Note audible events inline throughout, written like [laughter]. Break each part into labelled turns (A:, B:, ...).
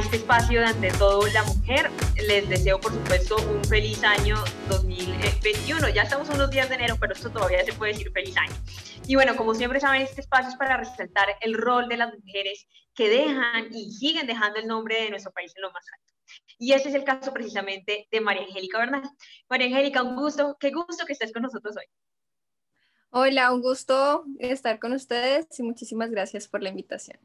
A: este espacio de Ante Todo la Mujer. Les deseo, por supuesto, un feliz año 2021. Ya estamos unos días de enero, pero esto todavía se puede decir feliz año. Y bueno, como siempre saben, este espacio es para resaltar el rol de las mujeres que dejan y siguen dejando el nombre de nuestro país en lo más alto. Y este es el caso precisamente de María Angélica Bernal. María Angélica, un gusto, qué gusto que estés con nosotros hoy.
B: Hola, un gusto estar con ustedes y muchísimas gracias por la invitación.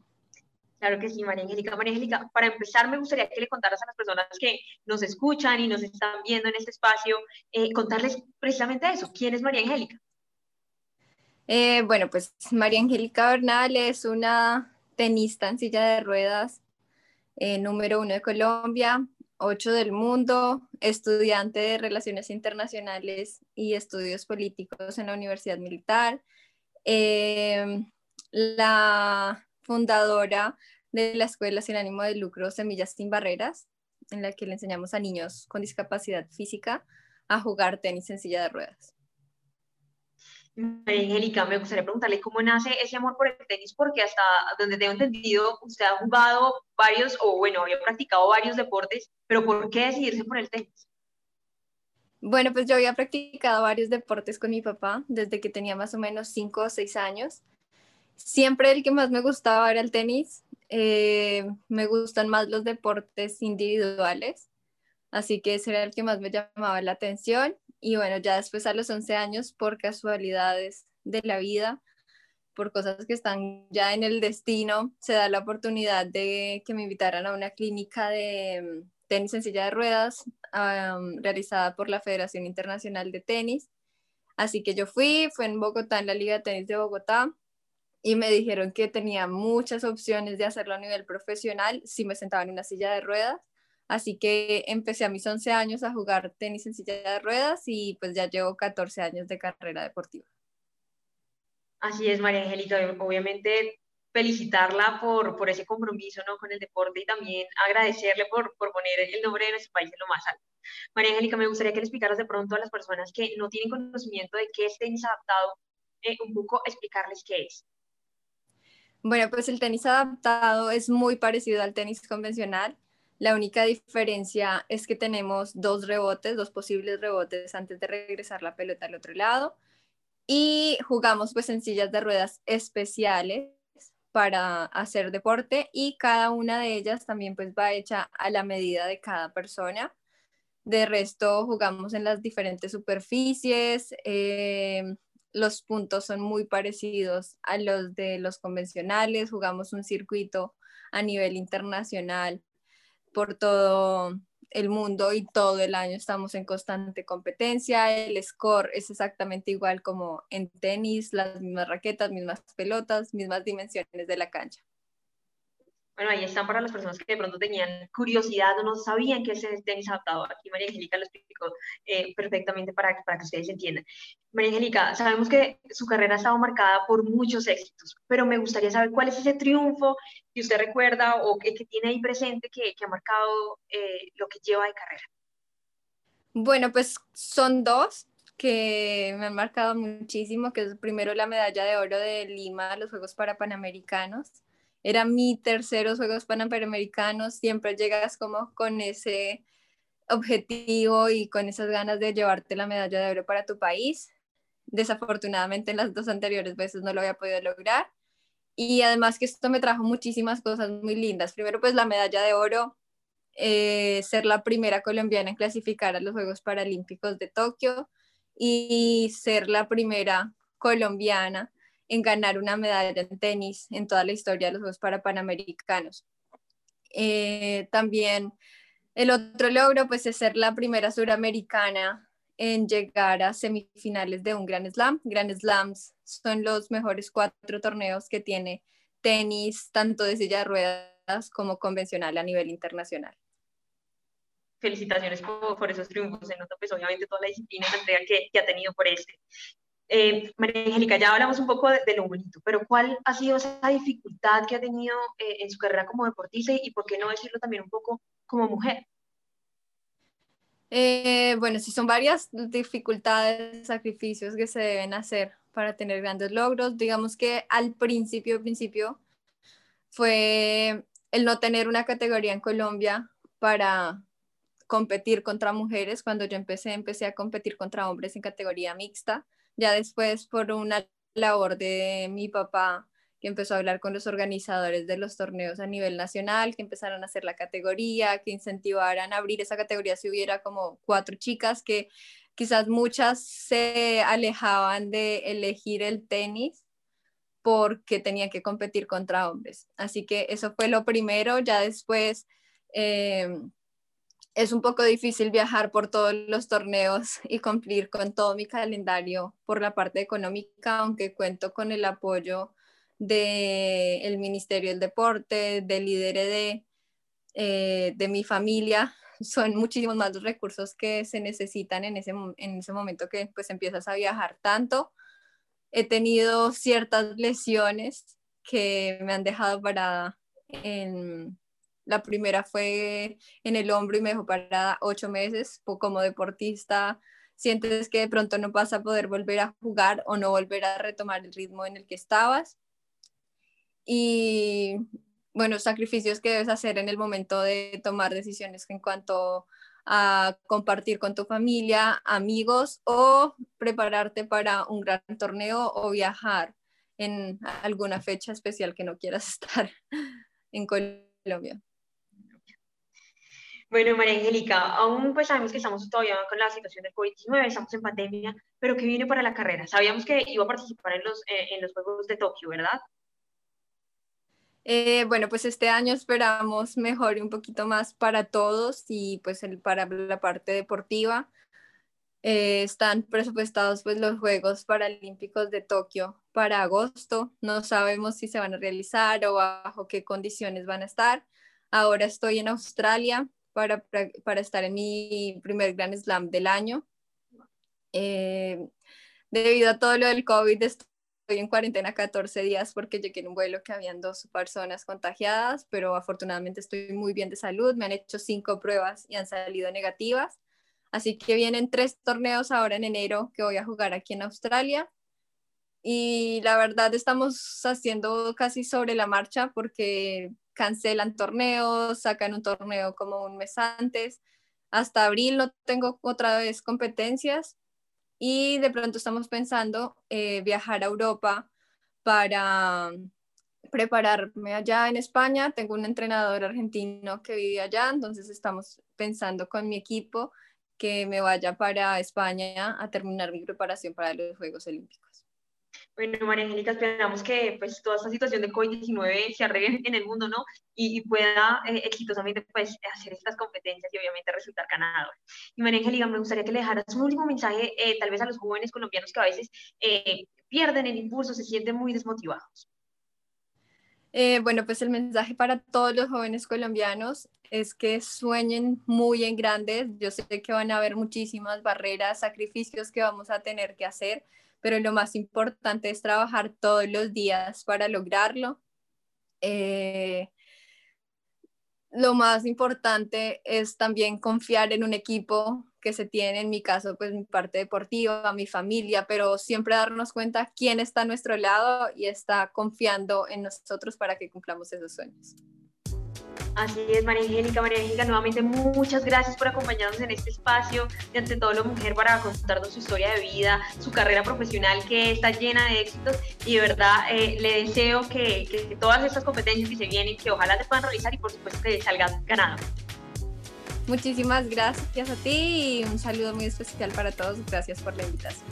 A: Claro que sí, María Angélica. María Angélica, para empezar me gustaría que le contaras a las personas que nos escuchan y nos están viendo en este espacio, eh, contarles precisamente eso. ¿Quién es María Angélica?
B: Eh, bueno, pues María Angélica Bernal es una tenista en silla de ruedas, eh, número uno de Colombia, ocho del mundo, estudiante de Relaciones Internacionales y Estudios Políticos en la Universidad Militar, la fundadora de la Escuela Sin Ánimo de Lucro Semillas Sin Barreras, en la que le enseñamos a niños con discapacidad física a jugar tenis en silla de ruedas.
A: Angélica, me gustaría preguntarle cómo nace ese amor por el tenis, porque hasta donde tengo entendido, usted ha jugado varios, o bueno, había practicado varios deportes, pero ¿por qué decidirse por el tenis?
B: Bueno, pues yo había practicado varios deportes con mi papá desde que tenía más o menos 5 o 6 años. Siempre el que más me gustaba era el tenis. Eh, me gustan más los deportes individuales, así que ese era el que más me llamaba la atención. Y bueno, ya después a los 11 años, por casualidades de la vida, por cosas que están ya en el destino, se da la oportunidad de que me invitaran a una clínica de mm, tenis en silla de ruedas realizada por la Federación Internacional de Tenis. Así que yo fui, fue en Bogotá, en la Liga de Tenis de Bogotá, y me dijeron que tenía muchas opciones de hacerlo a nivel profesional si me sentaba en una silla de ruedas Así que empecé a mis 11 años a jugar tenis en silla de ruedas y pues ya llevo 14 años de carrera deportiva.
A: Así es, María Angélica. Obviamente felicitarla por, por ese compromiso ¿no? con el deporte y también agradecerle por, por poner el nombre de nuestro país en lo más alto. María Angélica, me gustaría que le explicaras de pronto a las personas que no tienen conocimiento de qué es tenis adaptado, eh, un poco explicarles qué es.
B: Bueno, pues el tenis adaptado es muy parecido al tenis convencional. La única diferencia es que tenemos dos rebotes, dos posibles rebotes antes de regresar la pelota al otro lado y jugamos pues en sillas de ruedas especiales para hacer deporte y cada una de ellas también pues va hecha a la medida de cada persona. De resto jugamos en las diferentes superficies, eh, los puntos son muy parecidos a los de los convencionales, jugamos un circuito a nivel internacional por todo el mundo y todo el año estamos en constante competencia. El score es exactamente igual como en tenis, las mismas raquetas, mismas pelotas, mismas dimensiones de la cancha.
A: Bueno, ahí están para las personas que de pronto tenían curiosidad o no sabían que es el tenis adaptado. Aquí María Angélica lo explicó eh, perfectamente para, para que ustedes entiendan. María Angélica, sabemos que su carrera ha estado marcada por muchos éxitos, pero me gustaría saber cuál es ese triunfo que usted recuerda o que, que tiene ahí presente que, que ha marcado eh, lo que lleva de carrera.
B: Bueno, pues son dos que me han marcado muchísimo, que es primero la medalla de oro de Lima, los Juegos para Panamericanos era mi terceros Juegos Panamericanos, siempre llegas como con ese objetivo y con esas ganas de llevarte la medalla de oro para tu país. Desafortunadamente en las dos anteriores veces no lo había podido lograr. Y además que esto me trajo muchísimas cosas muy lindas. Primero pues la medalla de oro, eh, ser la primera colombiana en clasificar a los Juegos Paralímpicos de Tokio y ser la primera colombiana en ganar una medalla en tenis en toda la historia de los Juegos para Panamericanos. Eh, también el otro logro pues es ser la primera suramericana en llegar a semifinales de un Grand Slam. Grand Slams son los mejores cuatro torneos que tiene tenis, tanto de silla de ruedas como convencional a nivel internacional.
A: Felicitaciones por, esos triunfos, pues obviamente toda la disciplina entrega que ha tenido por este. Eh, María Angélica, ya hablamos un poco de, lo bonito, pero ¿cuál ha sido esa dificultad que ha tenido eh, en su carrera como deportista y, por qué no decirlo también un poco como mujer?
B: Eh, bueno, sí son varias dificultades, sacrificios que se deben hacer para tener grandes logros. Digamos que al principio, principio fue el no tener una categoría en Colombia para competir contra mujeres. Cuando yo empecé, empecé a competir contra hombres en categoría mixta. Ya después, por una labor de mi papá, que empezó a hablar con los organizadores de los torneos a nivel nacional, que empezaron a hacer la categoría, que incentivaran a abrir esa categoría si hubiera como cuatro chicas, que quizás muchas se alejaban de elegir el tenis porque tenían que competir contra hombres. Así que eso fue lo primero, ya después... Eh, es un poco difícil viajar por todos los torneos y cumplir con todo mi calendario por la parte económica, aunque cuento con el apoyo del Ministerio del Deporte, del IDRD, eh, de mi familia. [laughs] Son muchísimos más los recursos que se necesitan en ese, en ese momento que pues empiezas a viajar tanto. He tenido ciertas lesiones que me han dejado parada en, la primera fue en el hombro y me dejó parada ocho meses. Como deportista, sientes que de pronto no vas a poder volver a jugar o no volver a retomar el ritmo en el que estabas. Y bueno, sacrificios que debes hacer en el momento de tomar decisiones en cuanto a compartir con tu familia, amigos o prepararte para un gran torneo o viajar en alguna fecha especial que no quieras [laughs] estar en Colombia.
A: Bueno, María Angélica, aún pues sabemos que estamos todavía con la situación del COVID-19, estamos en pandemia, pero ¿qué viene para la carrera? Sabíamos que iba a participar en los, eh, en los Juegos de Tokio, ¿verdad?
B: Eh, bueno, pues este año esperamos mejor y un poquito más para todos y pues el, para la parte deportiva. Eh, están presupuestados pues los Juegos Paralímpicos de Tokio para agosto. No sabemos si se van a realizar o bajo qué condiciones van a estar. Ahora estoy en Australia para, para estar en mi primer Grand Slam del año. Eh, debido a todo lo del COVID, estoy en cuarentena 14 días porque llegué en un vuelo que habían dos personas contagiadas, pero afortunadamente estoy muy bien de salud. Me han hecho cinco pruebas y han salido negativas. Así que vienen tres torneos ahora en enero que voy a jugar aquí en Australia. Y la verdad estamos haciendo casi sobre la marcha porque cancelan torneos, sacan un torneo como un mes antes. Hasta abril no tengo otra vez competencias y de pronto estamos pensando eh, viajar a Europa para prepararme allá en España. Tengo un entrenador argentino que vive allá, entonces estamos pensando con mi equipo que me vaya para España a terminar mi preparación para los Juegos Olímpicos.
A: Bueno, María Angélica, esperamos que pues, toda esta situación de COVID-19 se arregle en el mundo, ¿no? Y, pueda eh, exitosamente pues, hacer estas competencias y obviamente resultar ganador. Y María Angélica, me gustaría que le dejaras un último mensaje eh, tal vez a los jóvenes colombianos que a veces eh, pierden el impulso, se sienten muy desmotivados.
B: Bueno, pues el mensaje para todos los jóvenes colombianos es que sueñen muy en grandes. Yo sé que van a haber muchísimas barreras, sacrificios que vamos a tener que hacer, pero lo más importante es trabajar todos los días para lograrlo. Eh, lo más importante es también confiar en un equipo que se tiene, en mi caso, pues mi parte deportiva, mi familia, pero siempre darnos cuenta quién está a nuestro lado y está confiando en nosotros para que cumplamos esos sueños.
A: Así es, María Angélica. María Angélica, nuevamente muchas gracias por acompañarnos en este espacio y ante todo la mujer para contarnos su historia de vida, su carrera profesional que está llena de éxitos y de verdad eh, le deseo que, que, todas estas competencias que se vienen, que ojalá te puedan realizar y por supuesto que salgas ganado.
B: Muchísimas gracias a ti y un saludo muy especial para todos. Gracias por la invitación.